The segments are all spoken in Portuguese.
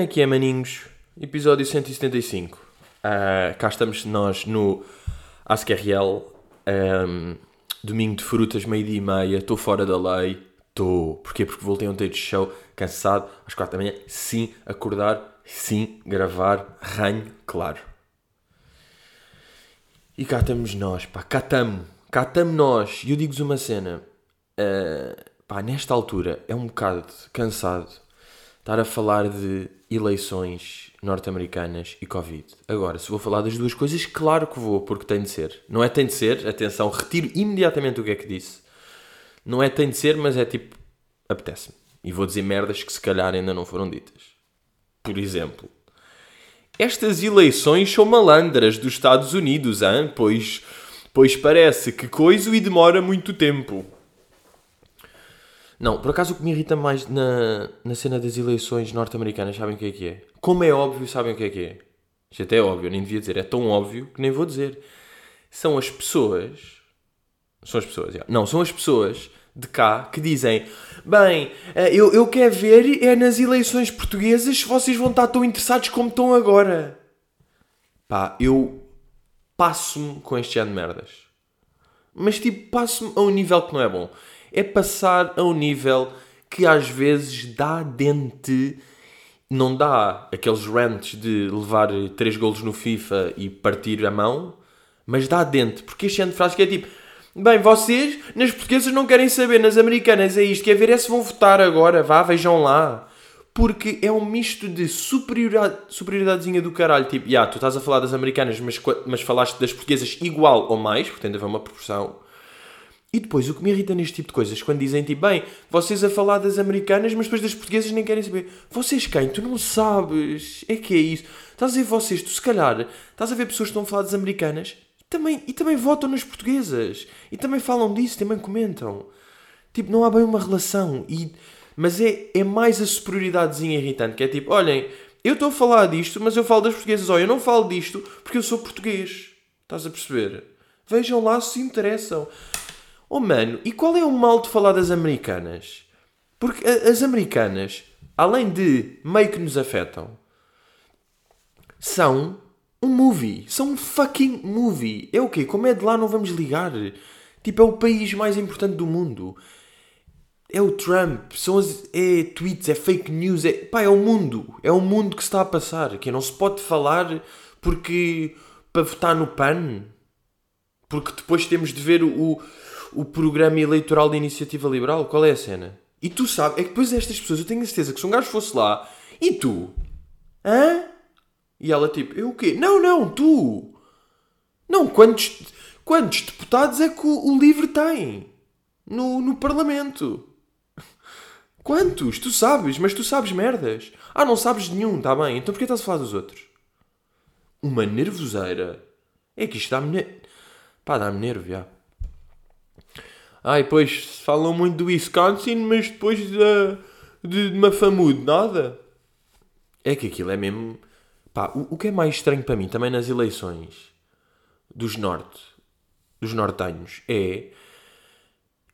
Como é que é, maninhos? Episódio 175. Uh, cá estamos nós no AskRL. Um, domingo de frutas, meio-dia e meia. Estou fora da lei. Estou. Porquê? Porque voltei ontem de show, cansado, às quatro da manhã. Sim, acordar. Sim, gravar. Ranho, claro. E cá estamos nós, pá. Cá estamos. Cá estamos nós. E eu digo-vos uma cena. Uh, pá, nesta altura é um bocado cansado estar a falar de eleições norte-americanas e Covid. Agora, se vou falar das duas coisas, claro que vou, porque tem de ser. Não é tem de ser, atenção, retiro imediatamente o que é que disse. Não é tem de ser, mas é tipo, apetece-me. E vou dizer merdas que se calhar ainda não foram ditas. Por exemplo, estas eleições são malandras dos Estados Unidos, hein? pois, pois parece que coisa e demora muito tempo. Não, por acaso o que me irrita mais na, na cena das eleições norte-americanas, sabem o que é que é? Como é óbvio, sabem o que é que é? Isto até é óbvio, nem devia dizer. É tão óbvio que nem vou dizer. São as pessoas. São as pessoas, já. Não, são as pessoas de cá que dizem: Bem, eh, eu, eu quero ver é nas eleições portuguesas se vocês vão estar tão interessados como estão agora. Pá, eu passo-me com este ano de merdas. Mas tipo, passo-me a um nível que não é bom é passar a um nível que às vezes dá dente. Não dá aqueles rants de levar 3 golos no FIFA e partir a mão, mas dá dente, porque este ano de frase que é tipo: Bem, vocês, nas portuguesas não querem saber, nas americanas é isto, quer ver é se vão votar agora, vá, vejam lá. Porque é um misto de superioridade, superioridadezinha do caralho. Tipo, já, yeah, tu estás a falar das americanas, mas, mas falaste das portuguesas igual ou mais, porque tem de haver uma proporção. E depois, o que me irrita neste tipo de coisas, quando dizem tipo, bem, vocês a falar das americanas, mas depois das portuguesas nem querem saber. Vocês quem? Tu não sabes. É que é isso. Estás a ver vocês, tu se calhar, estás a ver pessoas que estão a falar das americanas e também, e também votam nas portuguesas. E também falam disso, também comentam. Tipo, não há bem uma relação. E, mas é, é mais a superioridadezinha irritante, que é tipo, olhem, eu estou a falar disto, mas eu falo das portuguesas. Olha, eu não falo disto porque eu sou português. Estás a perceber? Vejam lá se se interessam. Oh mano, e qual é o mal de falar das americanas? Porque as americanas, além de meio que nos afetam, são um movie. São um fucking movie. É o quê? Como é de lá não vamos ligar? Tipo, é o país mais importante do mundo. É o Trump, são as, é tweets, é fake news, é, pá, é o mundo. É o mundo que se está a passar. Que não se pode falar porque para votar no PAN. Porque depois temos de ver o, o programa eleitoral da Iniciativa Liberal? Qual é a cena? E tu sabes, é que depois estas pessoas, eu tenho a certeza que se um gajo fosse lá, e tu? Hã? E ela tipo, eu o quê? Não, não, tu! Não, quantos, quantos deputados é que o, o LIVRE tem? No, no Parlamento? Quantos? Tu sabes, mas tu sabes merdas. Ah, não sabes nenhum, tá bem. Então porquê estás a falar dos outros? Uma nervoseira. É que isto dá-me... Pá, dá-me nervo, já. Ai, pois falam muito do Wisconsin, mas depois da, de, de Mafamude, nada. É que aquilo é mesmo. Pá, o, o que é mais estranho para mim também nas eleições dos norte, dos nortenhos, é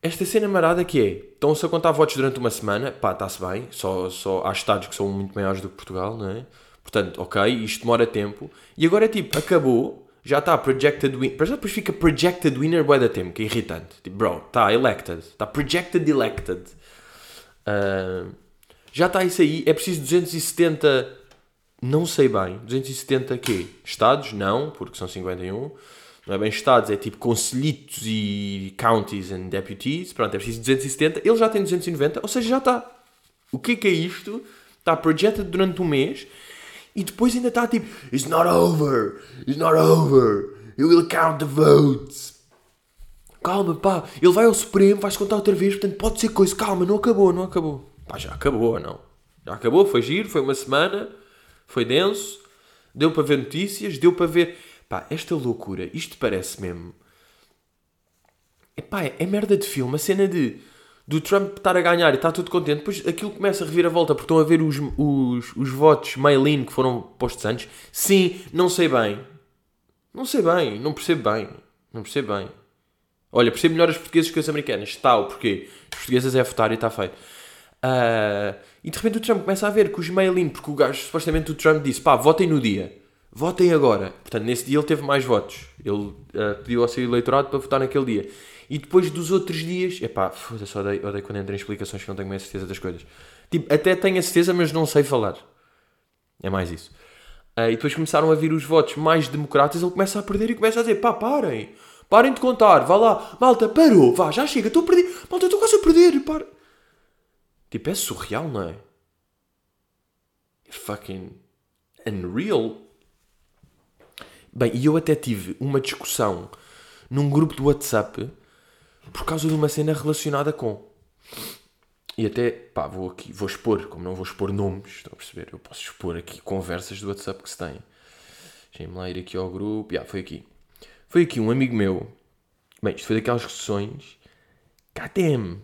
esta cena marada que é, estão-se a contar votos durante uma semana, pá, está-se bem, só, só há estados que são muito maiores do que Portugal, não é? Portanto, ok, isto demora tempo, e agora é tipo, acabou, já está projected winner. Depois fica projected winner bué da tempo, que é irritante. Tipo, bro, está elected. Está projected elected. Uh, já está isso aí. É preciso 270. Não sei bem. 270 quê? Estados? Não, porque são 51. Não é bem estados, é tipo conselhitos e counties and deputies. Pronto, é preciso 270. Ele já tem 290, ou seja, já está. O que é que é isto? Está projected durante um mês e depois ainda está tipo: It's not over, it's not over, you will count the votes. Calma, pá, ele vai ao Supremo, vai-se contar outra vez, portanto pode ser coisa. Calma, não acabou, não acabou. Pá, já acabou, não? Já acabou, foi giro, foi uma semana, foi denso, deu para ver notícias, deu para ver. Pá, esta loucura, isto parece mesmo. Epá, é merda de filme, a cena de do Trump estar a ganhar e está tudo contente, depois aquilo começa a revir a volta porque estão a ver os, os, os votos mail-in que foram postos antes. Sim, não sei bem. Não sei bem, não percebo bem. Não percebo bem. Olha, percebo melhor os portugueses que os americanos. Está o porquê. Os portugueses é votar e está feito. Uh, e de repente o Trump começa a ver que os mail-in, porque o gajo, supostamente o Trump disse, pá, votem no dia. Votem agora. Portanto, nesse dia ele teve mais votos. Ele uh, pediu ao seu eleitorado para votar naquele dia. E depois dos outros dias, epá, foda-se, odeio, odeio quando entro em explicações que não tenho bem a certeza das coisas. Tipo, até tenho a certeza, mas não sei falar. É mais isso. Uh, e depois começaram a vir os votos mais democratas, ele começa a perder e começa a dizer, pá, parem. Parem de contar, vá lá. Malta, parou, vá, já chega, estou a perder. Malta, estou quase a perder, para. Tipo, é surreal, não é? É fucking unreal. Bem, e eu até tive uma discussão num grupo do WhatsApp por causa de uma cena relacionada com. E até, pá, vou aqui, vou expor, como não vou expor nomes, estão a perceber? Eu posso expor aqui conversas do WhatsApp que se têm. Deixem-me lá ir aqui ao grupo. Já, foi aqui. Foi aqui um amigo meu. Bem, isto foi daquelas sessões. KTM.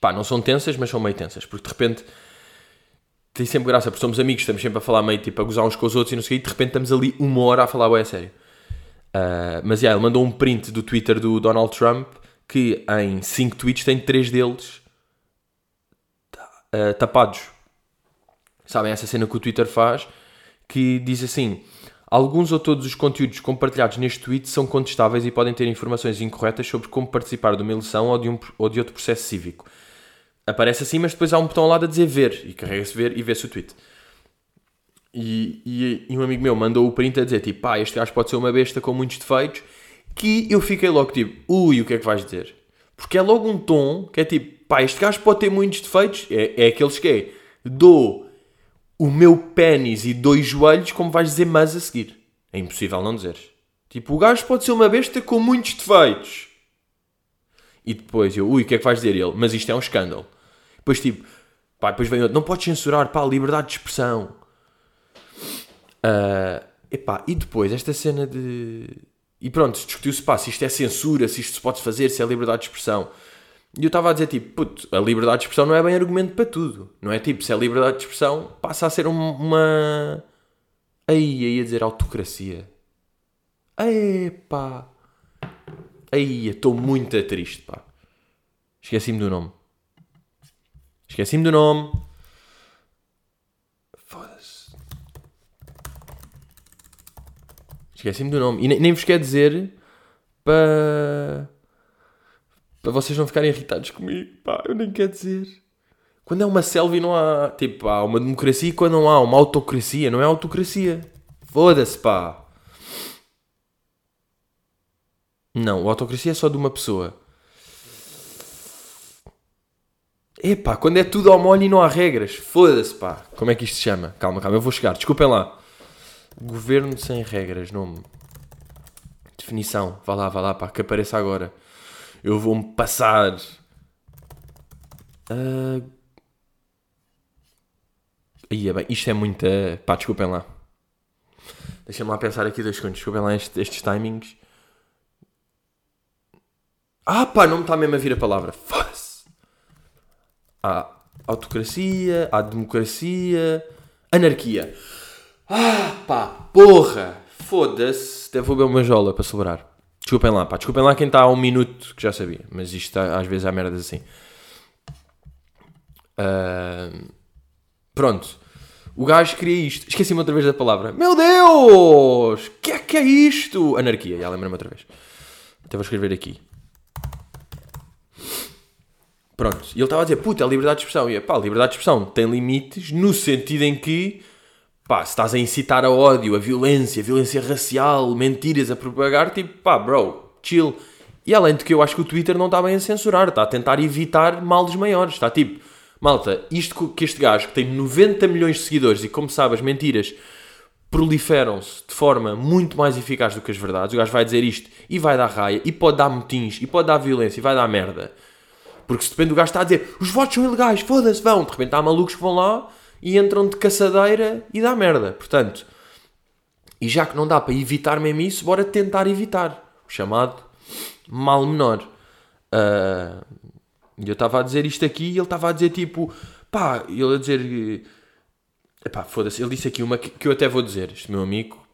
Pá, não são tensas, mas são meio tensas. Porque de repente. Tem sempre graça, porque somos amigos, estamos sempre a falar meio tipo a gozar uns com os outros e não sei o quê, e de repente estamos ali uma hora a falar, ué, a sério. Uh, mas yeah, ele mandou um print do Twitter do Donald Trump que em 5 tweets tem 3 deles uh, tapados. Sabem essa cena que o Twitter faz que diz assim: Alguns ou todos os conteúdos compartilhados neste tweet são contestáveis e podem ter informações incorretas sobre como participar de uma eleição ou de, um, ou de outro processo cívico. Aparece assim, mas depois há um botão lado a dizer ver e carrega-se ver e vê-se o tweet. E, e, e, um amigo meu mandou o print a dizer tipo, pá, este gajo pode ser uma besta com muitos defeitos, que eu fiquei logo tipo, ui, o que é que vais dizer? Porque é logo um tom que é tipo, pá, este gajo pode ter muitos defeitos, é, é aqueles que é, dou o meu pênis e dois joelhos, como vais dizer mas a seguir. É impossível não dizeres. Tipo, o gajo pode ser uma besta com muitos defeitos. E depois eu, ui, o que é que vais dizer ele? Mas isto é um escândalo. Depois tipo, pá, depois vem outro, não podes censurar, pá, liberdade de expressão. Uh, epá, e depois, esta cena de. E pronto, discutiu-se pá, se isto é censura, se isto se pode fazer, se é liberdade de expressão. E eu estava a dizer tipo, puto, a liberdade de expressão não é bem argumento para tudo. Não é tipo, se é liberdade de expressão, passa a ser uma. Aí, aí a dizer autocracia. Epá. Aí, estou muito triste, pá. Esqueci-me do nome. Esqueci-me do nome. Esqueci-me do nome. E nem, nem vos quer dizer para. para vocês não ficarem irritados comigo. Pá, eu nem quero dizer. Quando é uma selva e não há. Tipo, há uma democracia e quando não há uma autocracia. Não é autocracia. Foda-se, pá. Não, a autocracia é só de uma pessoa. Epá, quando é tudo ao molho e não há regras. Foda-se, pá. Como é que isto se chama? Calma, calma, eu vou chegar. Desculpem lá. Governo sem regras, nome. Definição. Vá lá, vá lá, pá, que apareça agora. Eu vou-me passar. Uh... Aí é bem, isto é muita. Pá, desculpem lá. Deixa-me lá pensar aqui dois segundos. Desculpem lá estes, estes timings. Ah, pá, não me está mesmo a vir a palavra. Foda-se. Há autocracia, há democracia, anarquia. Ah, pá, porra! Foda-se. Até vou beber uma jola para celebrar. Desculpem lá, pá. Desculpem lá quem está há um minuto que já sabia. Mas isto às vezes há merdas assim. Uh, pronto. O gajo queria isto. Esqueci-me outra vez da palavra. Meu Deus! Que é que é isto? Anarquia. Já lembra-me outra vez. Até vou escrever aqui. Pronto. E ele estava a dizer, puta, a liberdade de expressão. E é pá, liberdade de expressão tem limites no sentido em que pá, se estás a incitar a ódio, a violência, a violência racial, mentiras a propagar, tipo, pá, bro, chill. E além de que eu acho que o Twitter não está bem a censurar, está a tentar evitar males maiores. Está tipo, malta, isto que este gajo que tem 90 milhões de seguidores e como sabes, mentiras proliferam-se de forma muito mais eficaz do que as verdades. O gajo vai dizer isto e vai dar raia, e pode dar motins, e pode dar violência, e vai dar merda. Porque se depende do gajo está a dizer os votos são ilegais, foda-se, vão. De repente há malucos que vão lá e entram de caçadeira e dá merda. Portanto, e já que não dá para evitar mesmo isso, bora tentar evitar. O chamado mal menor. Uh, eu estava a dizer isto aqui e ele estava a dizer tipo, pá, ele a dizer, pá, foda-se, ele disse aqui uma que, que, eu até vou dizer, este meu amigo,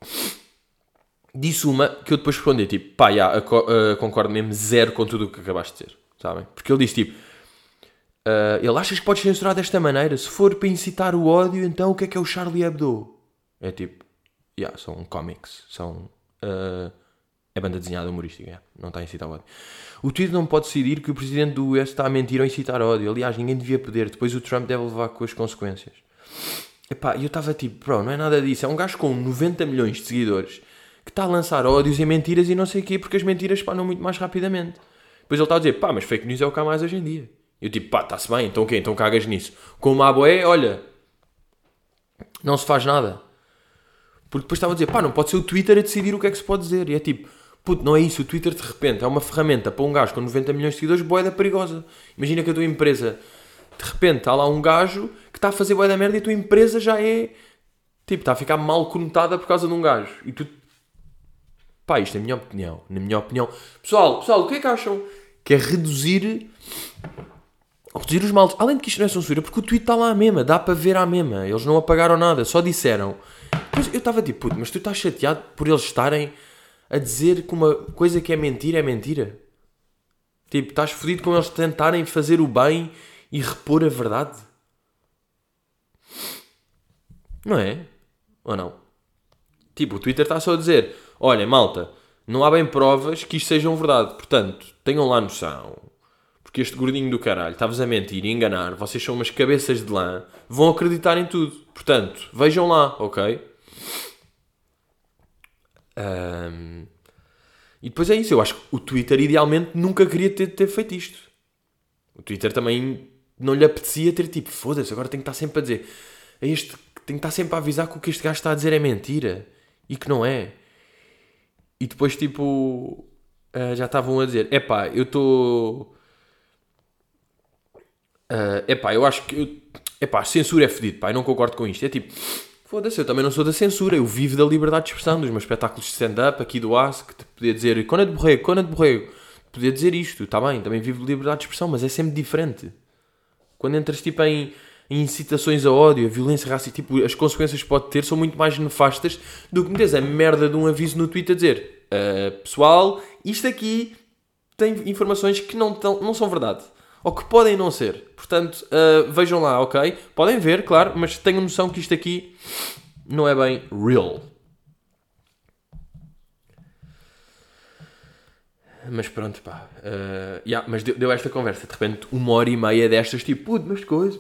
disse uma que eu depois respondi, tipo, pá, já, uh, concordo mesmo zero com tudo o que acabaste de dizer, sabem? Porque ele disse tipo, Uh, ele achas que podes censurar desta maneira? Se for para incitar o ódio, então o que é que é o Charlie Hebdo? É tipo, yeah, são comics, são. Uh, é banda desenhada humorística, yeah, não está a incitar ódio. O Twitter não pode decidir que o presidente do US está a mentir ou incitar ódio. Aliás, ninguém devia poder. Depois o Trump deve levar com as consequências. Epá, eu estava tipo, bro, não é nada disso. É um gajo com 90 milhões de seguidores que está a lançar ódios e mentiras e não sei o quê, porque as mentiras espalham muito mais rapidamente. Depois ele está a dizer, pá, mas fake news é o que há mais hoje em dia. Eu tipo, pá, está-se bem, então o quê? Então cagas nisso. Com uma boé, olha, não se faz nada. Porque depois estava a dizer, pá, não pode ser o Twitter a decidir o que é que se pode dizer. E é tipo, puto, não é isso. O Twitter de repente é uma ferramenta para um gajo com 90 milhões de seguidores, boeda perigosa. Imagina que a tua empresa, de repente, está lá um gajo que está a fazer boeda merda e a tua empresa já é, tipo, está a ficar mal conotada por causa de um gajo. E tu, pá, isto é a minha opinião. Na minha opinião, pessoal, pessoal, o que é que acham? Que é reduzir reduzir os males. Além de que isto não é censura, porque o tweet está lá à mesma, dá para ver à mesma. Eles não apagaram nada, só disseram. Depois eu estava tipo, puto, mas tu estás chateado por eles estarem a dizer que uma coisa que é mentira é mentira? Tipo, estás fodido com eles tentarem fazer o bem e repor a verdade? Não é? Ou não? Tipo, o Twitter está só a dizer: olha, malta, não há bem provas que isto sejam verdade. Portanto, tenham lá noção porque este gordinho do caralho está-vos a mentir e enganar, vocês são umas cabeças de lã, vão acreditar em tudo. Portanto, vejam lá, ok? Um, e depois é isso, eu acho que o Twitter idealmente nunca queria ter, ter feito isto. O Twitter também não lhe apetecia ter tipo, foda-se, agora tenho que estar sempre a dizer, é este, tenho que estar sempre a avisar que o que este gajo está a dizer é mentira e que não é. E depois tipo, uh, já estavam a dizer, epá, eu estou Uh, epá, eu acho que. Eu, epá, censura é fedido, pá, eu não concordo com isto. É tipo, foda-se, eu também não sou da censura, eu vivo da liberdade de expressão, dos meus espetáculos de stand-up aqui do ASC, que podia dizer Cona de Borrego, Cona de Borrego, podia dizer isto, está bem, também vivo de liberdade de expressão, mas é sempre diferente. Quando entras tipo em, em incitações a ódio, a violência racista, tipo, as consequências que pode ter são muito mais nefastas do que metes a merda de um aviso no Twitter a dizer uh, pessoal, isto aqui tem informações que não, tão, não são verdade ou que podem não ser. Portanto, uh, vejam lá, ok? Podem ver, claro, mas tenham noção que isto aqui não é bem real. Mas pronto, pá. Uh, yeah, mas deu, deu, esta conversa. De repente, uma hora e meia destas, tipo, puto, mas coisas.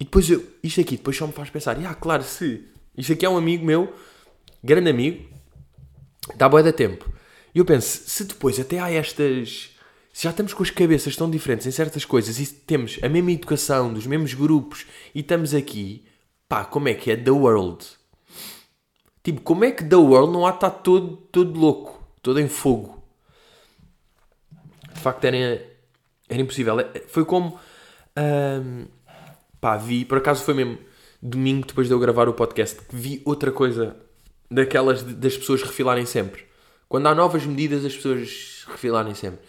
E depois eu, isto aqui, depois só me faz pensar, yeah, claro, se isto aqui é um amigo meu, grande amigo, dá boa da tempo. E eu penso, se depois até há estas se já estamos com as cabeças tão diferentes em certas coisas e temos a mesma educação, dos mesmos grupos e estamos aqui, pá, como é que é The World? Tipo, como é que The World não há estar todo, todo louco, todo em fogo? De facto, era, era impossível. É, foi como. Hum, pá, vi, por acaso foi mesmo domingo depois de eu gravar o podcast, que vi outra coisa daquelas das pessoas refilarem sempre. Quando há novas medidas, as pessoas refilarem sempre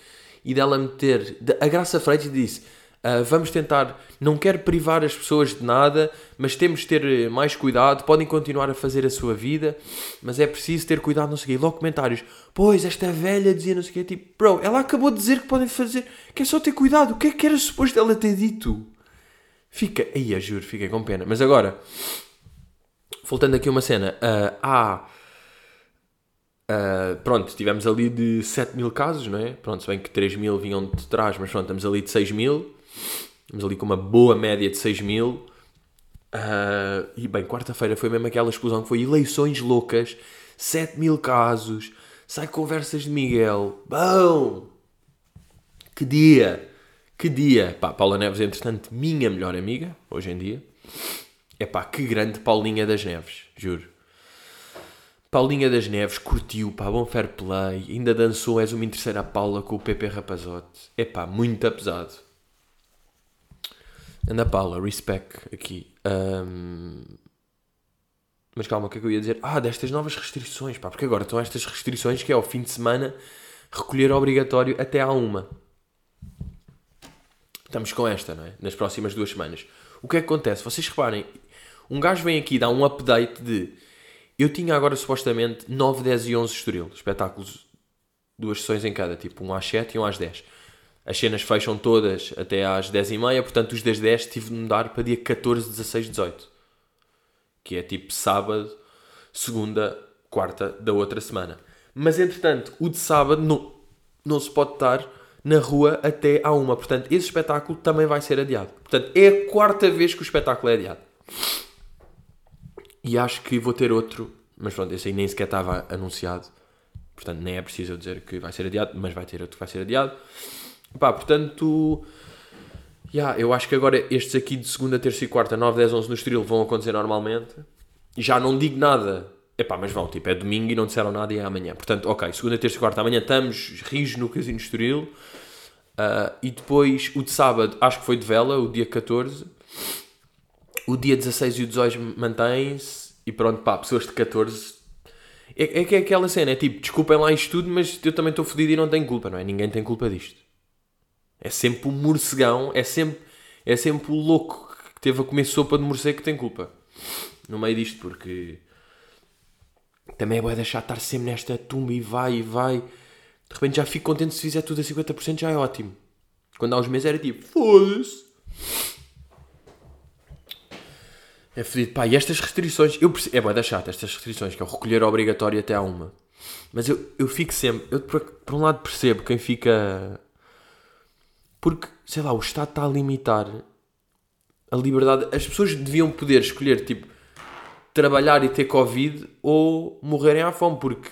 e dela meter. A Graça Freitas disse: uh, Vamos tentar, não quero privar as pessoas de nada, mas temos de ter mais cuidado. Podem continuar a fazer a sua vida, mas é preciso ter cuidado. Não sei o quê. E logo comentários: Pois, esta velha dizia não sei o quê. Tipo, bro, ela acabou de dizer que podem fazer, que é só ter cuidado. O que é que era suposto ela ter dito? Fica, aí, juro, fiquei com pena. Mas agora, voltando aqui uma cena, uh, há Uh, pronto, tivemos ali de 7 mil casos, não é? Pronto, se bem que 3 mil vinham de trás, mas pronto, estamos ali de 6 mil. Estamos ali com uma boa média de 6 mil. Uh, e bem, quarta-feira foi mesmo aquela explosão que foi eleições loucas, 7 mil casos, sai conversas de Miguel. Bom! Que dia! Que dia! Pá, Paula Neves, entretanto, minha melhor amiga, hoje em dia. É pá, que grande Paulinha das Neves, juro. Paulinha das Neves curtiu, pá, bom fair play, ainda dançou És uma terceira Paula com o Pepe Rapazote. É pá, muito pesado. Anda Paula, respect aqui. Um... Mas calma, o que é que eu ia dizer? Ah, destas novas restrições, pá, porque agora estão estas restrições que é ao fim de semana recolher obrigatório até à uma. Estamos com esta, não é? Nas próximas duas semanas. O que é que acontece? Vocês reparem, um gajo vem aqui dar um update de eu tinha agora supostamente 9, 10 e 11 Estoril, espetáculos, duas sessões em cada, tipo um às 7 e um às 10. as cenas fecham todas até às 10h30, portanto os das 10 tive de mudar para dia 14, 16, 18. Que é tipo sábado, segunda, quarta da outra semana. Mas entretanto, o de sábado não, não se pode estar na rua até à uma. Portanto, esse espetáculo também vai ser adiado. Portanto, é a quarta vez que o espetáculo é adiado. E acho que vou ter outro, mas pronto, esse aí nem sequer estava anunciado. Portanto, nem é preciso eu dizer que vai ser adiado, mas vai ter outro que vai ser adiado. Pá, portanto, yeah, eu acho que agora estes aqui de segunda, terça e quarta, 9, 10, 11 no Estoril vão acontecer normalmente. Já não digo nada. Epá, mas vão, tipo, é domingo e não disseram nada e é amanhã. Portanto, ok, segunda, terça e quarta, amanhã estamos, rios no Casino Estoril. Uh, e depois, o de sábado, acho que foi de vela, o dia 14. O dia 16 e o 18 mantém-se. E pronto, pá, pessoas de 14 é, é que é aquela cena, é tipo, desculpem lá isto tudo, mas eu também estou fodido e não tenho culpa, não é? Ninguém tem culpa disto. É sempre o morcegão, é sempre, é sempre o louco que teve a comer sopa de morcego que tem culpa. No meio disto, porque também é boa deixar estar sempre nesta tumba e vai e vai. De repente já fico contente se fizer tudo a 50%, já é ótimo. Quando há uns meses era tipo, foda-se. É fedido. Pá, e estas restrições, eu percebo, é boa da chata, estas restrições, que é o recolher obrigatório até à uma. Mas eu, eu fico sempre, eu por, por um lado percebo quem fica porque, sei lá, o Estado está a limitar a liberdade. As pessoas deviam poder escolher, tipo, trabalhar e ter Covid ou morrerem à fome, porque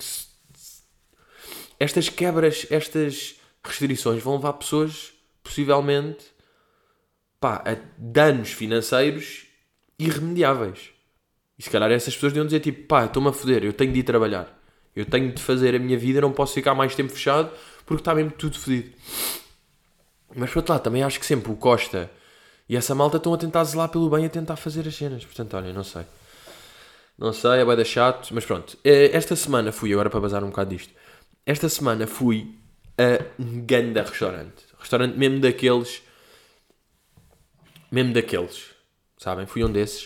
estas quebras, estas restrições vão levar pessoas, possivelmente, pá, a danos financeiros irremediáveis. E se calhar essas pessoas deviam dizer, tipo, pá, estou-me a foder, eu tenho de ir trabalhar. Eu tenho de fazer a minha vida, não posso ficar mais tempo fechado porque está mesmo tudo fedido. Mas por outro lado, também acho que sempre o Costa e essa malta estão a tentar zelar pelo bem e a tentar fazer as cenas. Portanto, olha, não sei. Não sei, é bem chato, mas pronto. Eh, esta semana fui, agora para bazar um bocado disto. Esta semana fui a um ganda restaurante. Restaurante mesmo daqueles. Mesmo daqueles. Sabem? Fui um desses.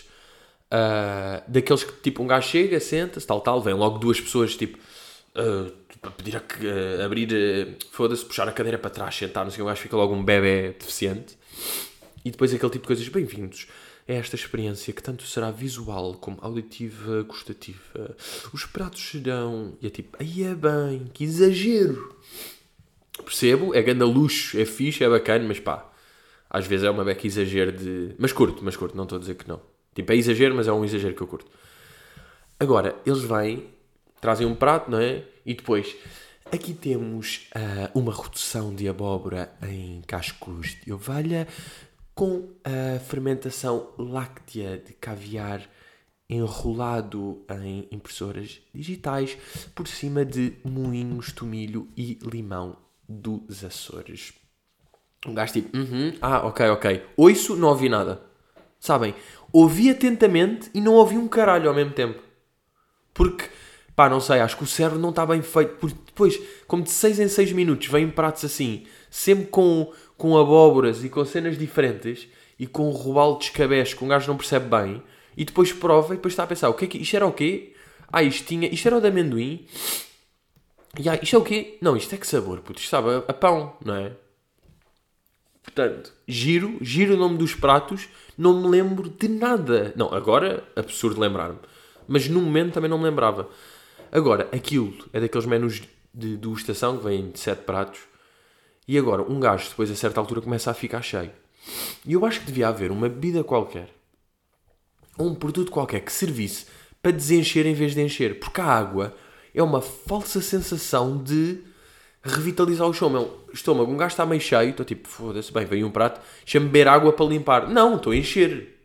Uh, daqueles que tipo um gajo chega, senta-se, tal, tal, vem logo duas pessoas tipo. Uh, pedir a, uh, abrir, foda-se, puxar a cadeira para trás, sentar, não sei o que, acho que fica logo um bebê deficiente. E depois aquele tipo de coisas, bem-vindos a esta experiência que tanto será visual como auditiva, gustativa. Os pratos serão. E é tipo, aí é bem, que exagero. Percebo, é grande luxo, é fixe, é bacana, mas pá, às vezes é uma beca exagero de. Mas curto, mas curto, não estou a dizer que não. Tipo, é exagero, mas é um exagero que eu curto. Agora, eles vêm, trazem um prato, não é? E depois, aqui temos uh, uma redução de abóbora em cascos de ovelha com a fermentação láctea de caviar enrolado em impressoras digitais por cima de moinhos, tomilho e limão dos Açores. Um gajo tipo, uhum, ah, ok, ok. Ouço, não ouvi nada. Sabem? Ouvi atentamente e não ouvi um caralho ao mesmo tempo. Porque Pá, não sei, acho que o cérebro não está bem feito. Porque depois, como de 6 em 6 minutos, vêm pratos assim, sempre com, com abóboras e com cenas diferentes e com robalo de escabeche que um gajo não percebe bem. E depois prova e depois está a pensar: o que é que, isto era o quê? Ah, isto tinha. Isto era o de amendoim. E ah, isto é o quê? Não, isto é que sabor, puto. Isto sabe a, a pão, não é? Portanto, giro, giro o nome dos pratos, não me lembro de nada. Não, agora, absurdo lembrar-me. Mas no momento também não me lembrava. Agora, aquilo é daqueles menus de degustação que vêm de 7 pratos. E agora, um gajo, depois a certa altura, começa a ficar cheio. E eu acho que devia haver uma bebida qualquer, ou um produto qualquer que servisse para desencher em vez de encher. Porque a água é uma falsa sensação de revitalizar o estômago. estômago. Um gajo está meio cheio, estou tipo, foda-se, bem, veio um prato, deixa-me beber água para limpar. Não, estou a encher.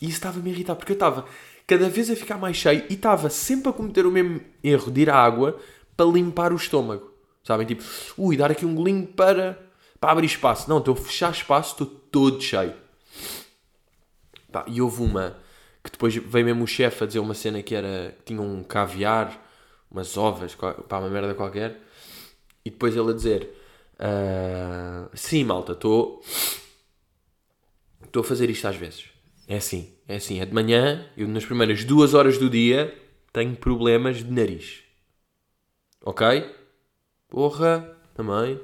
E isso estava-me a irritar, porque eu estava cada vez a ficar mais cheio e estava sempre a cometer o mesmo erro de ir à água para limpar o estômago. Sabem? Tipo, ui, dar aqui um golinho para, para abrir espaço. Não, estou a fechar espaço, estou todo cheio. Pá, e houve uma que depois veio mesmo o chefe a dizer uma cena que era que tinha um caviar, umas ovas, pá, uma merda qualquer. E depois ele a dizer: uh, Sim, malta, estou. Estou a fazer isto às vezes. É assim, é assim, é de manhã, eu nas primeiras duas horas do dia tenho problemas de nariz. Ok? Porra, também.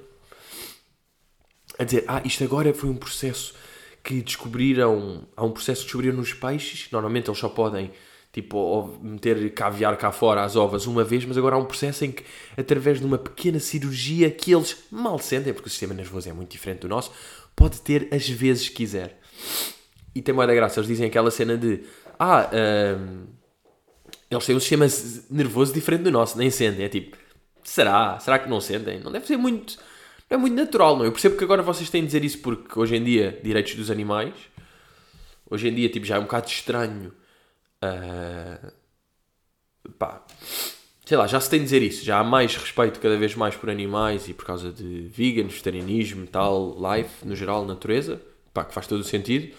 a dizer, ah, isto agora foi um processo que descobriram, há um processo que descobriram nos peixes, normalmente eles só podem tipo, meter caviar cá fora as ovas uma vez, mas agora há um processo em que, através de uma pequena cirurgia que eles mal sentem, porque o sistema nervoso é muito diferente do nosso, pode ter as vezes que quiser. E tem mais graça, eles dizem aquela cena de, ah, hum, eles têm um sistema nervoso diferente do nosso, nem sentem, é tipo, será? Será que não sentem? Não deve ser muito é muito natural, não? Eu percebo que agora vocês têm de dizer isso porque hoje em dia, direitos dos animais, hoje em dia, tipo, já é um bocado estranho. Uh, pá, sei lá, já se tem de dizer isso. Já há mais respeito cada vez mais por animais e por causa de vegan, vegetarianismo, tal, life, no geral, natureza. Pá, que faz todo o sentido.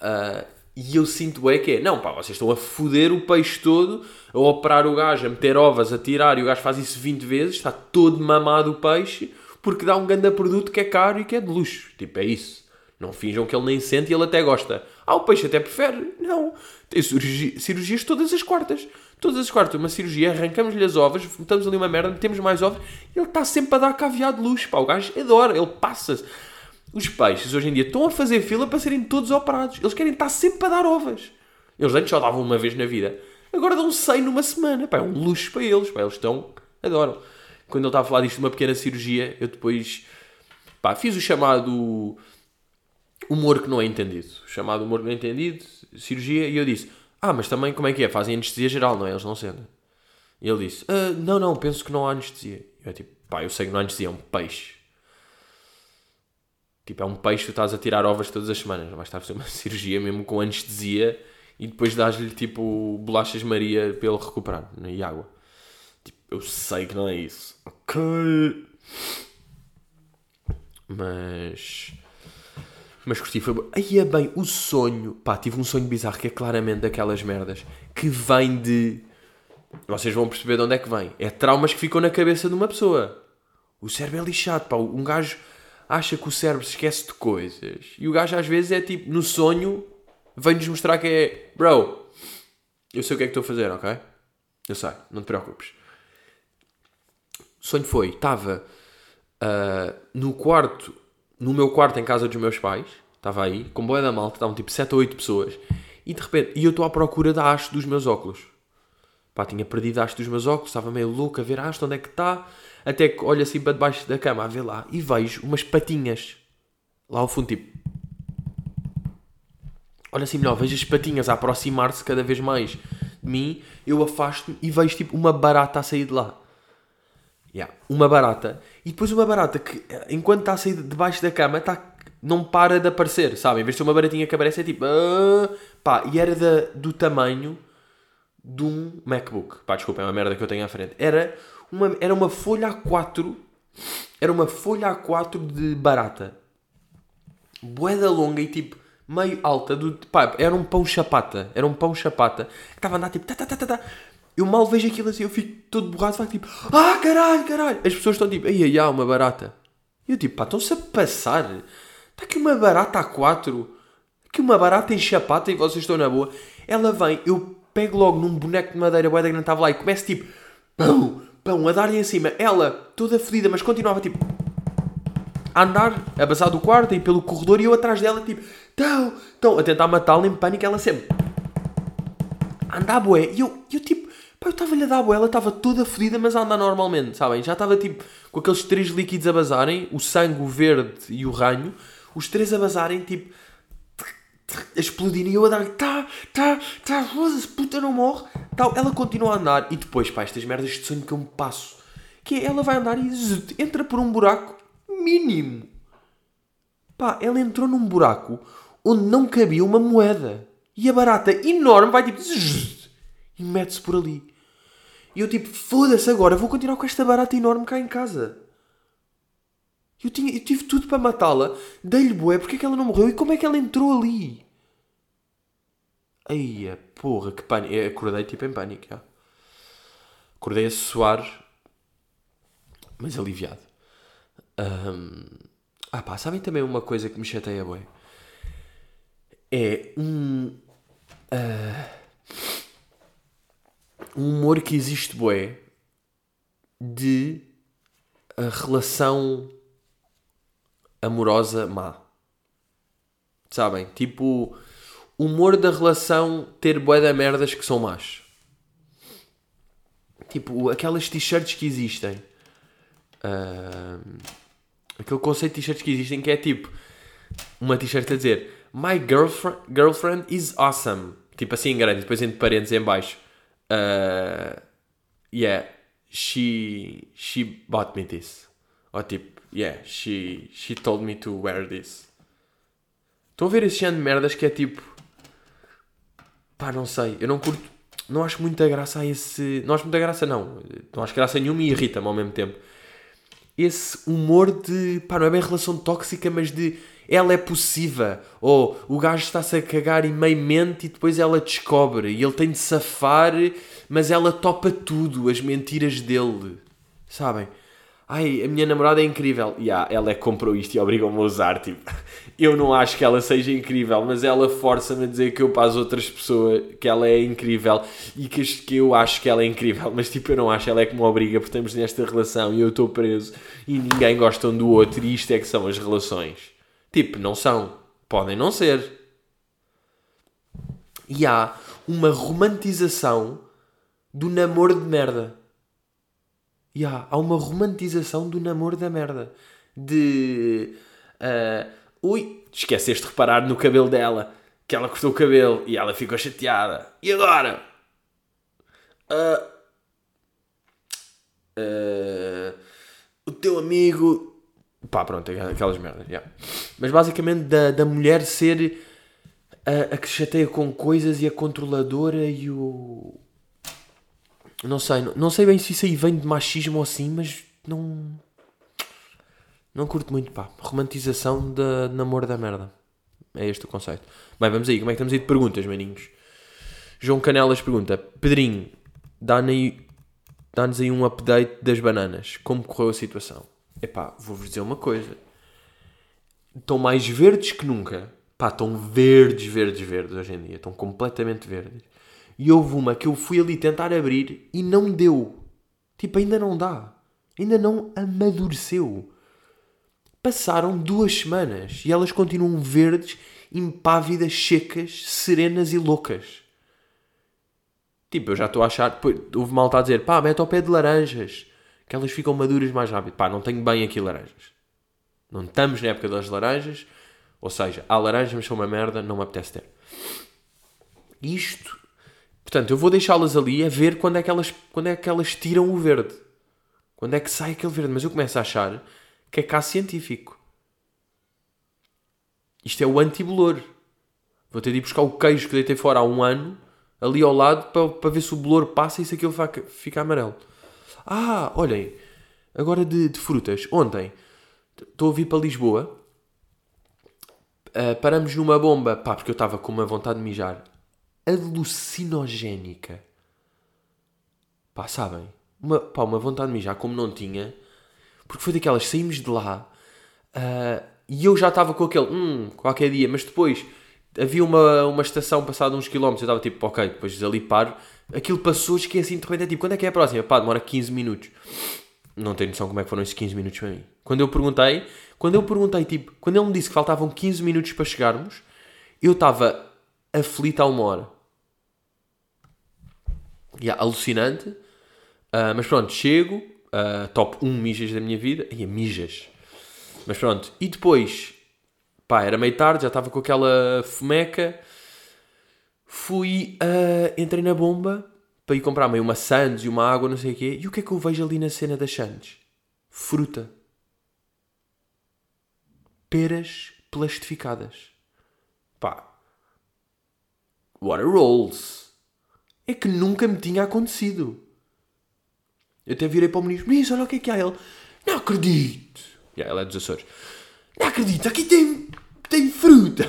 Uh, e eu sinto é que é, não pá, vocês estão a foder o peixe todo, a operar o gajo, a meter ovas, a tirar, e o gajo faz isso 20 vezes, está todo mamado o peixe, porque dá um grande produto que é caro e que é de luxo. Tipo, é isso. Não finjam que ele nem sente e ele até gosta. Ah, o peixe até prefere. Não. Tem cirurgia, cirurgias todas as quartas. Todas as quartas. Uma cirurgia, arrancamos-lhe as ovas, metemos ali uma merda, metemos mais ovos. Ele está sempre a dar caviar de luxo. Pá, o gajo adora, ele passa-se. Os peixes hoje em dia estão a fazer fila para serem todos operados. Eles querem estar sempre a dar ovas. Eles antes só davam uma vez na vida. Agora dão 100 numa semana. Pá, é um luxo para eles. Pá, eles estão... Adoram quando ele estava a falar disto de uma pequena cirurgia, eu depois pá, fiz o chamado humor que não é entendido. Chamado humor que não é entendido, cirurgia, e eu disse: Ah, mas também como é que é? Fazem anestesia geral, não é? Eles não sentem. E ele disse: ah, Não, não, penso que não há anestesia. Eu tipo: Pá, eu sei que não há anestesia, é um peixe. Tipo, é um peixe tu estás a tirar ovas todas as semanas. Vais estar a fazer uma cirurgia mesmo com anestesia e depois dás-lhe tipo bolachas Maria para ele recuperar né? e água. Eu sei que não é isso. Ok. Mas. Mas curti, foi. Aí é bem, o sonho. Pá, tive um sonho bizarro que é claramente daquelas merdas que vem de. Vocês vão perceber de onde é que vem. É traumas que ficam na cabeça de uma pessoa. O cérebro é lixado, pá. Um gajo acha que o cérebro se esquece de coisas. E o gajo às vezes é tipo, no sonho, vem-nos mostrar que é. Bro, eu sei o que é que estou a fazer, ok? Eu sei, não te preocupes sonho foi, estava uh, no quarto, no meu quarto em casa dos meus pais, estava aí, com boia da malta, estavam tipo 7 ou 8 pessoas, e de repente, e eu estou à procura da haste dos meus óculos. Pá, tinha perdido a haste dos meus óculos, estava meio louco a ver a haste, onde é que está, até que olho assim para debaixo da cama a ver lá, e vejo umas patinhas, lá ao fundo, tipo... Olha assim melhor, vejo as patinhas a aproximar-se cada vez mais de mim, eu afasto-me e vejo tipo uma barata a sair de lá. Yeah. Uma barata. E depois uma barata que, enquanto está a sair debaixo da cama, está, não para de aparecer, sabe? Em vez de ser uma baratinha que aparece, é tipo... Uh, pá, e era da, do tamanho de um MacBook. Pá, desculpa, é uma merda que eu tenho à frente. Era uma, era uma folha A4... Era uma folha A4 de barata. Boeda longa e tipo meio alta. Do, pá, era um pão chapata. Era um pão chapata. Que estava a andar tipo... Tá, tá, tá, tá, tá. Eu mal vejo aquilo assim, eu fico todo borrado, tipo, ah caralho, caralho. As pessoas estão tipo, ai ai, ai, uma barata. E eu tipo, pá, estão-se a passar. Está aqui uma barata a quatro. Aqui uma barata em chapata e vocês estão na boa. Ela vem, eu pego logo num boneco de madeira, boeda que não estava lá e começo tipo, pão, pão, a dar-lhe em cima. Ela, toda fedida, mas continuava tipo, a andar, a basar do quarto e pelo corredor e eu atrás dela tipo, tão, tão, a tentar matá-la em pânico. Ela sempre, a andar boé. E eu, eu tipo, Pá, eu estava-lhe a dar a boa, ela estava toda fodida, mas a andar normalmente, sabem? Já estava tipo com aqueles três líquidos a bazarem, o sangue, o verde e o ranho, os três a bazarem, tipo, a e eu a dar-lhe, tá, tá, tá, foda-se, puta, não morre. Tal, ela continua a andar e depois, pá, estas merdas de sonho que eu me passo, que é, ela vai andar e zut, entra por um buraco mínimo. Pá, ela entrou num buraco onde não cabia uma moeda. E a barata enorme vai tipo. E mete-se por ali. E eu tipo, foda-se agora, vou continuar com esta barata enorme cá em casa. Eu, tinha, eu tive tudo para matá-la, dei-lhe bué, porque é que ela não morreu e como é que ela entrou ali? Aí, porra, que pânico. Eu acordei tipo em pânico, já. Acordei a suar, mas aliviado. Um... Ah pá, sabem também uma coisa que me chateia bué? É um... Uh um humor que existe, bué, de a relação amorosa má. Sabem? Tipo, humor da relação ter bué de merdas que são más. Tipo, aquelas t-shirts que existem. Uh, aquele conceito de t-shirts que existem que é tipo uma t-shirt a dizer My girlfriend, girlfriend is awesome. Tipo assim em grande, depois entre parênteses em baixo. Uh, yeah, she, she bought me this. Ou tipo, yeah, she, she told me to wear this. Estão a ver esse género de merdas que é tipo. Pá, não sei. Eu não curto. Não acho muita graça a esse. Não acho muita graça, não. Não acho graça nenhuma e irrita-me ao mesmo tempo. Esse humor de. Pá, não é bem relação tóxica, mas de. Ela é possível. Ou o gajo está-se a cagar e meio mente e depois ela descobre. E ele tem de safar, mas ela topa tudo, as mentiras dele. Sabem? Ai, a minha namorada é incrível. E yeah, ela é que comprou isto e obrigou-me a usar. Tipo, eu não acho que ela seja incrível, mas ela força-me a dizer que eu para as outras pessoas que ela é incrível e que, que eu acho que ela é incrível. Mas tipo, eu não acho, ela é que me obriga porque estamos nesta relação e eu estou preso e ninguém gosta um do outro e isto é que são as relações. Tipo, não são. Podem não ser. E há uma romantização do namoro de merda yeah, há uma romantização do namoro da merda. De. Uh, ui, esqueceste de reparar no cabelo dela. Que ela cortou o cabelo e ela ficou chateada. E agora? Uh, uh, o teu amigo. Pá, pronto, aquelas merdas. Yeah. Mas basicamente da, da mulher ser a, a que chateia com coisas e a controladora e o não sei, não, não sei bem se isso aí vem de machismo ou assim, mas não. Não curto muito, pá. Romantização de namoro da merda. É este o conceito. Bem, vamos aí. Como é que estamos aí de perguntas, maninhos? João Canelas pergunta: Pedrinho, dá-nos dá aí um update das bananas. Como correu a situação? Epá, vou-vos dizer uma coisa. Estão mais verdes que nunca. Pá, estão verdes, verdes, verdes hoje em dia. Estão completamente verdes. E houve uma que eu fui ali tentar abrir e não deu. Tipo, ainda não dá. Ainda não amadureceu. Passaram duas semanas e elas continuam verdes, impávidas, secas, serenas e loucas. Tipo, eu já estou a achar. Houve malta a dizer, pá, mete ao pé de laranjas, que elas ficam maduras mais rápido. Pá, não tenho bem aqui laranjas. Não estamos na época das laranjas. Ou seja, há laranjas, mas são uma merda, não me apetece ter. Isto Portanto, eu vou deixá-las ali a ver quando é, que elas, quando é que elas tiram o verde. Quando é que sai aquele verde. Mas eu começo a achar que é caso científico. Isto é o anti-bolor. Vou ter de ir buscar o queijo que deitei fora há um ano, ali ao lado, para, para ver se o bolor passa e se aquilo fica amarelo. Ah, olhem. Agora de, de frutas. Ontem, estou a vir para Lisboa. Uh, paramos numa bomba, pá, porque eu estava com uma vontade de mijar alucinogénica. Pá, sabem? Uma, pá, uma vontade de mijar como não tinha. Porque foi daquelas, saímos de lá uh, e eu já estava com aquele, hum, qualquer dia, mas depois havia uma, uma estação passada uns quilómetros, eu estava tipo, ok, depois ali paro. Aquilo passou, esqueci de repente, é tipo, quando é que é a próxima? Pá, demora 15 minutos. Não tenho noção como é que foram esses 15 minutos para mim. Quando eu perguntei, quando eu perguntei, tipo, quando ele me disse que faltavam 15 minutos para chegarmos, eu estava aflito há uma hora yeah, alucinante. Uh, mas pronto, chego, uh, top 1 mijas da minha vida. Ia, mijas. Mas pronto, e depois, pá, era meio tarde, já estava com aquela fomeca. Fui, uh, entrei na bomba para ir comprar meio uma Sands e uma água, não sei o quê. E o que é que eu vejo ali na cena das Sands? Fruta. Peras plastificadas. Pá. Water rolls é que nunca me tinha acontecido. Eu até virei para o ministro, ministro, olha o que é que há. Ele, não acredito. Yeah, ela é dos Açores. Não acredito, aqui tem, tem fruta.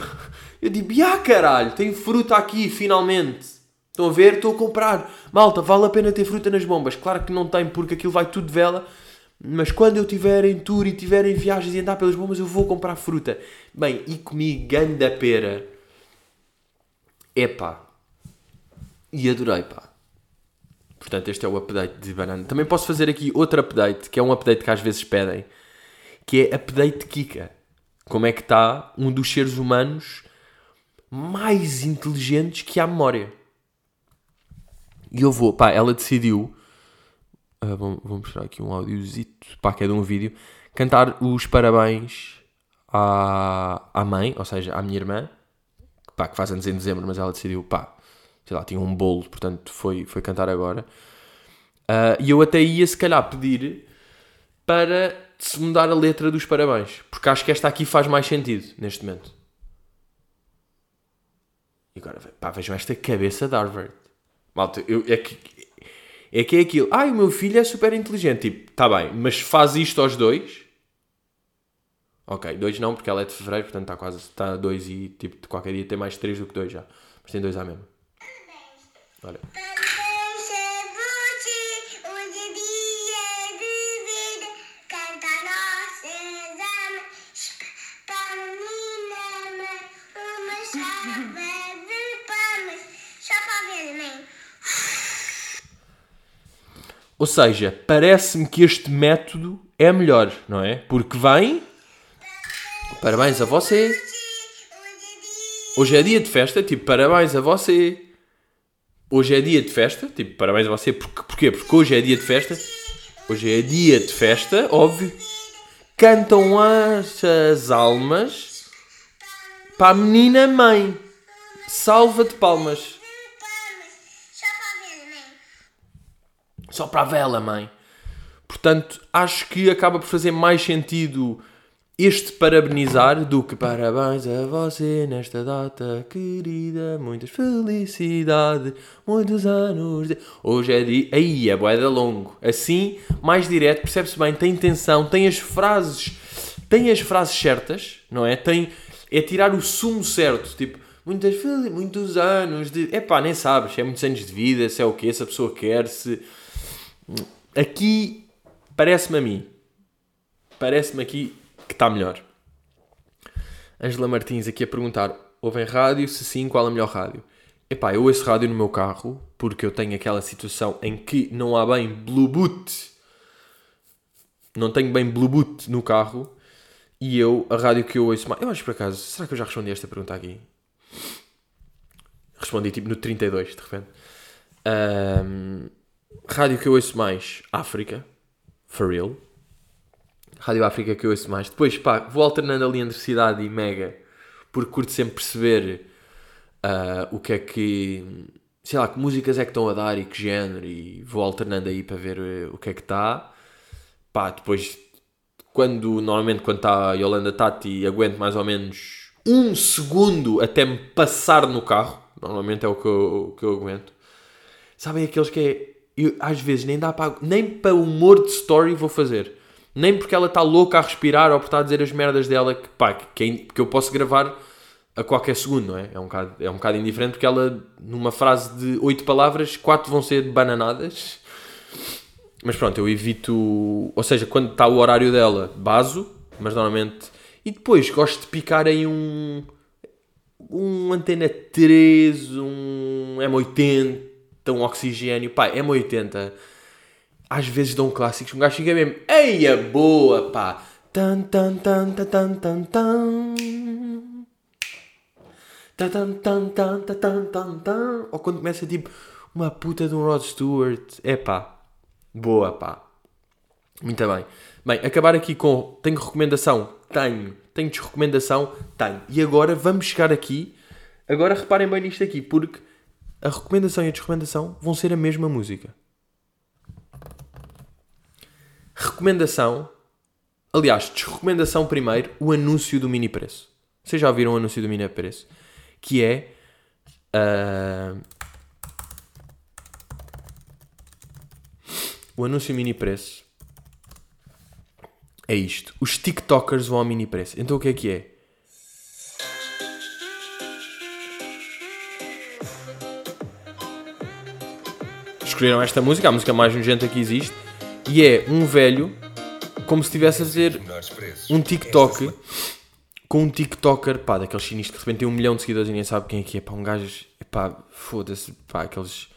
Eu digo, ah caralho, tem fruta aqui, finalmente. Estão a ver? Estou a comprar. Malta, vale a pena ter fruta nas bombas. Claro que não tem, porque aquilo vai tudo de vela. Mas quando eu estiver em tour e estiver em viagens e andar pelas bombas, eu vou comprar fruta. Bem, e comi ganda pera. Epá, e adorei, pá. Portanto, este é o update de banana. Também posso fazer aqui outro update, que é um update que às vezes pedem, que é update de Kika. como é que está um dos seres humanos mais inteligentes que há memória. E eu vou, pá, ela decidiu, uh, vou, vou mostrar aqui um áudiozito, pá, que é de um vídeo, cantar os parabéns à, à mãe, ou seja, à minha irmã, pá, que faz anos em dezembro, mas ela decidiu, pá, sei lá, tinha um bolo, portanto foi, foi cantar agora. Uh, e eu até ia, se calhar, pedir para se mudar a letra dos parabéns, porque acho que esta aqui faz mais sentido neste momento. E agora, pá, vejam esta cabeça de Harvard. Malta, eu, é que é que é aquilo. Ai, o meu filho é super inteligente. Tipo, tá bem, mas faz isto aos dois? Ok, dois não, porque ela é de fevereiro, portanto está quase. Está dois e tipo, qualquer dia tem mais três do que dois já. Mas tem dois à mesma. Olha. Ou seja, parece-me que este método é melhor, não é? Porque vem. Parabéns a você. Hoje é dia de festa, tipo, parabéns a você. Hoje é dia de festa, tipo, parabéns a você. Porque, porquê? Porque hoje é dia de festa. Hoje é dia de festa, óbvio. Cantam as, as almas para a menina mãe. Salva de palmas. Só para a vela, mãe. Portanto, acho que acaba por fazer mais sentido este parabenizar do que parabéns a você nesta data querida, muitas felicidades, muitos anos. De... Hoje é dia. Aí é boeda longo. Assim, mais direto, percebe-se bem, tem intenção, tem as frases, tem as frases certas, não é? Tem. É tirar o sumo certo, tipo, muitas, muitos anos de. Epá, nem sabes é muitos anos de vida, se é o quê, se a pessoa quer, se Aqui parece-me a mim. Parece-me aqui que está melhor. Angela Martins aqui a perguntar: ouvem rádio? Se sim, qual a melhor rádio? Epá, eu ouço rádio no meu carro porque eu tenho aquela situação em que não há bem Bluetooth. Não tenho bem Bluetooth no carro e eu, a rádio que eu ouço mais. Eu acho por acaso, será que eu já respondi esta pergunta aqui? Respondi tipo no 32, de repente. Um, Rádio que eu ouço mais, África. For real. Rádio África que eu ouço mais. Depois, pá, vou alternando ali entre cidade e mega, porque curto sempre perceber uh, o que é que. Sei lá, que músicas é que estão a dar e que género, e vou alternando aí para ver uh, o que é que está. Pá, depois, quando, normalmente, quando está a Yolanda Tati, aguento mais ou menos um segundo até me passar no carro. Normalmente é o que eu, que eu aguento. Sabem aqueles que é eu, às vezes nem dá para. Nem para humor de story vou fazer. Nem porque ela está louca a respirar ou porque está a dizer as merdas dela que, pá, que, é que eu posso gravar a qualquer segundo, não é? É um bocado, é um bocado indiferente porque ela, numa frase de oito palavras, quatro vão ser bananadas. Mas pronto, eu evito. Ou seja, quando está o horário dela, baso, mas normalmente. E depois gosto de picar em um. Um antena 3, um M80 dão oxigênio. Pá, M80 às vezes dão clássicos. Um gajo fica mesmo, eia boa, pá. Tan, tan, tan, tan, tan, tan, tan. Tan, tan, tan, tan, tan, tan, tan. Ou quando começa tipo uma puta de um Rod Stewart. É pá, boa, pá. Muito bem. Bem, acabar aqui com. Tenho recomendação? Tenho. Tenho desrecomendação? Tenho. E agora vamos chegar aqui. Agora reparem bem nisto aqui, porque a recomendação e a desrecomendação vão ser a mesma música. Recomendação. Aliás, desrecomendação primeiro, o anúncio do mini preço. Vocês já ouviram o anúncio do mini preço? Que é. Uh, o anúncio mini preço é isto. Os TikTokers vão ao mini preço. Então o que é que é? escolheram esta música, a música mais nojenta que existe, e é um velho como se estivesse a fazer um TikTok com um TikToker, pá, daqueles chineses que de repente tem um milhão de seguidores e nem sabe quem é que é, pá, um gajo, pá, foda-se, pá, aqueles.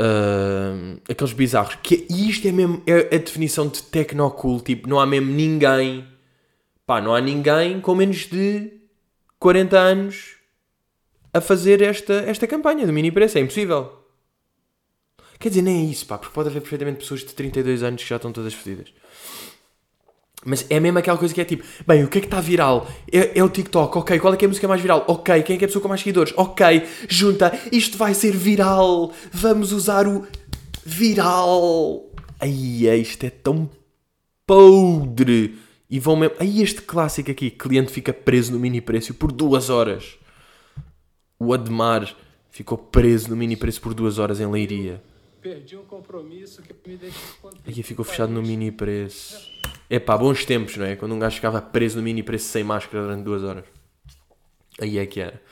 Uh, aqueles bizarros. Que, e isto é mesmo é a definição de tecnocool, tipo, não há mesmo ninguém Pá, não há ninguém com menos de 40 anos a fazer esta, esta campanha do mini preço. É impossível. Quer dizer, nem é isso, pá, porque pode haver perfeitamente pessoas de 32 anos que já estão todas fodidas. Mas é mesmo aquela coisa que é tipo, bem, o que é que está viral? É, é, o TikTok, ok. Qual é que é a música mais viral? Ok. Quem é que é a pessoa com mais seguidores? Ok. Junta, isto vai ser viral. Vamos usar o viral. Ai, isto é tão podre. E vão mesmo. Aí este clássico aqui: cliente fica preso no mini preço por duas horas. O Admar ficou preso no mini preço por duas horas em Leiria. Perdi um compromisso que me deixou Aí ficou fechado no mini preço. É pá, bons tempos, não é? Quando um gajo ficava preso no mini preço sem máscara durante duas horas. Aí é que era.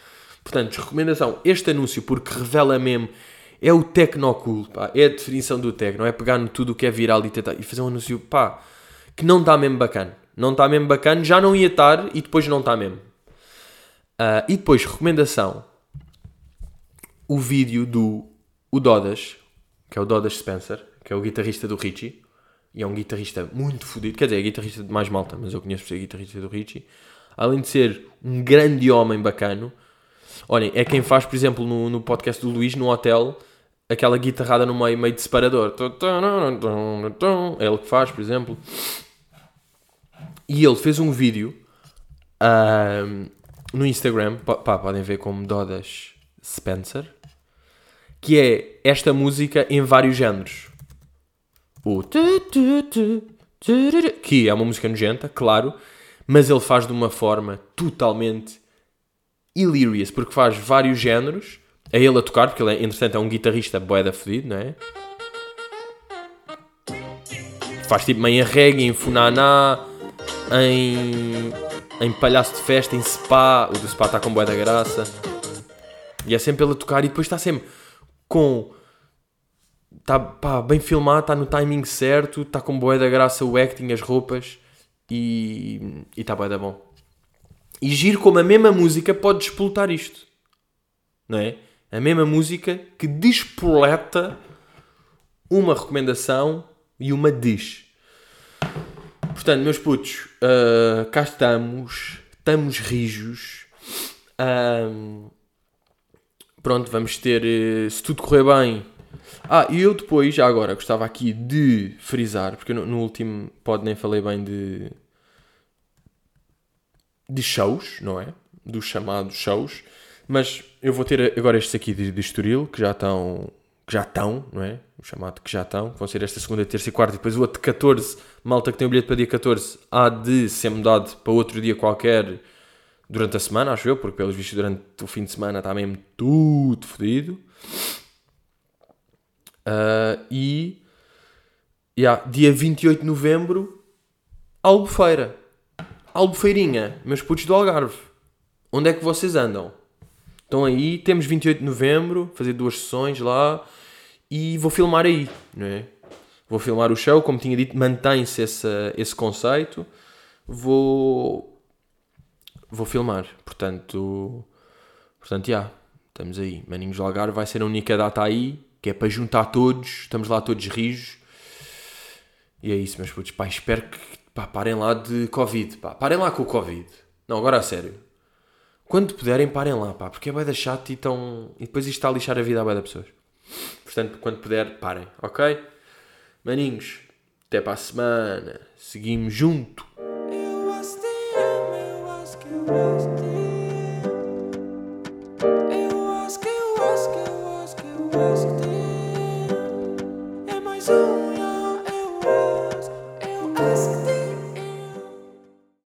Portanto, recomendação: este anúncio, porque revela mesmo, é o tecnocool, pá. É a definição do tecno. É pegar no tudo o que é viral e tentar e fazer um anúncio, pá, que não está mesmo bacana. Não está mesmo bacana, já não ia estar e depois não está mesmo. Uh, e depois, recomendação: o vídeo do o Dodas, que é o Dodas Spencer, que é o guitarrista do Richie e é um guitarrista muito fodido, quer dizer, é guitarrista de mais malta, mas eu conheço por ser guitarrista do Richie, além de ser um grande homem bacano, olhem, é quem faz, por exemplo, no, no podcast do Luís, no hotel, aquela guitarrada no meio, meio de separador. É ele que faz, por exemplo. E ele fez um vídeo uh, no Instagram, pá, podem ver como Dodas Spencer, que é esta música em vários géneros o que é uma música nojenta, claro, mas ele faz de uma forma totalmente hilarious, porque faz vários géneros, a ele a tocar, porque ele, é, entretanto, é um guitarrista boeda fedido, não é? Faz tipo meio reggae, em funaná, em, em palhaço de festa, em spa, o do spa está com boeda graça. E é sempre ele a tocar e depois está sempre com está bem filmado, está no timing certo, está com boa da graça o acting, as roupas e está bem da bom. E giro como a mesma música pode despoltar isto. Não é? A mesma música que despoleta uma recomendação e uma diz. Portanto, meus putos, uh, cá estamos, estamos rijos. Uh, pronto, vamos ter, uh, se tudo correr bem, ah, e eu depois, já agora, gostava aqui de frisar, porque no, no último pod nem falei bem de. de shows, não é? Dos chamados shows. Mas eu vou ter agora estes aqui de, de Estoril, que já estão. que já estão, não é? O chamado que já estão, vão ser esta segunda, terça e quarta, e depois o outro de 14, malta que tem o bilhete para dia 14, há de ser mudado para outro dia qualquer durante a semana, acho eu, porque pelos vistos durante o fim de semana está mesmo tudo fodido. Uh, e yeah, dia 28 de novembro, Albufeira. Albufeirinha, meus putos do Algarve. Onde é que vocês andam? Estão aí, temos 28 de novembro, fazer duas sessões lá e vou filmar aí, não é? Vou filmar o show, como tinha dito, mantém-se esse, esse conceito. Vou vou filmar, portanto, portanto, já, yeah, estamos aí. Maninhos do Algarve vai ser a única data aí que é para juntar todos, estamos lá todos rijos. E é isso, meus putos. Pá, espero que pá, parem lá de Covid. Pá. Parem lá com o Covid. Não, agora a sério. Quando puderem, parem lá, pá, porque é bem da chato e, tão... e depois isto está a lixar a vida a bem da pessoas. Portanto, quando puder, parem, ok? Maninhos, até para a semana. Seguimos junto. ask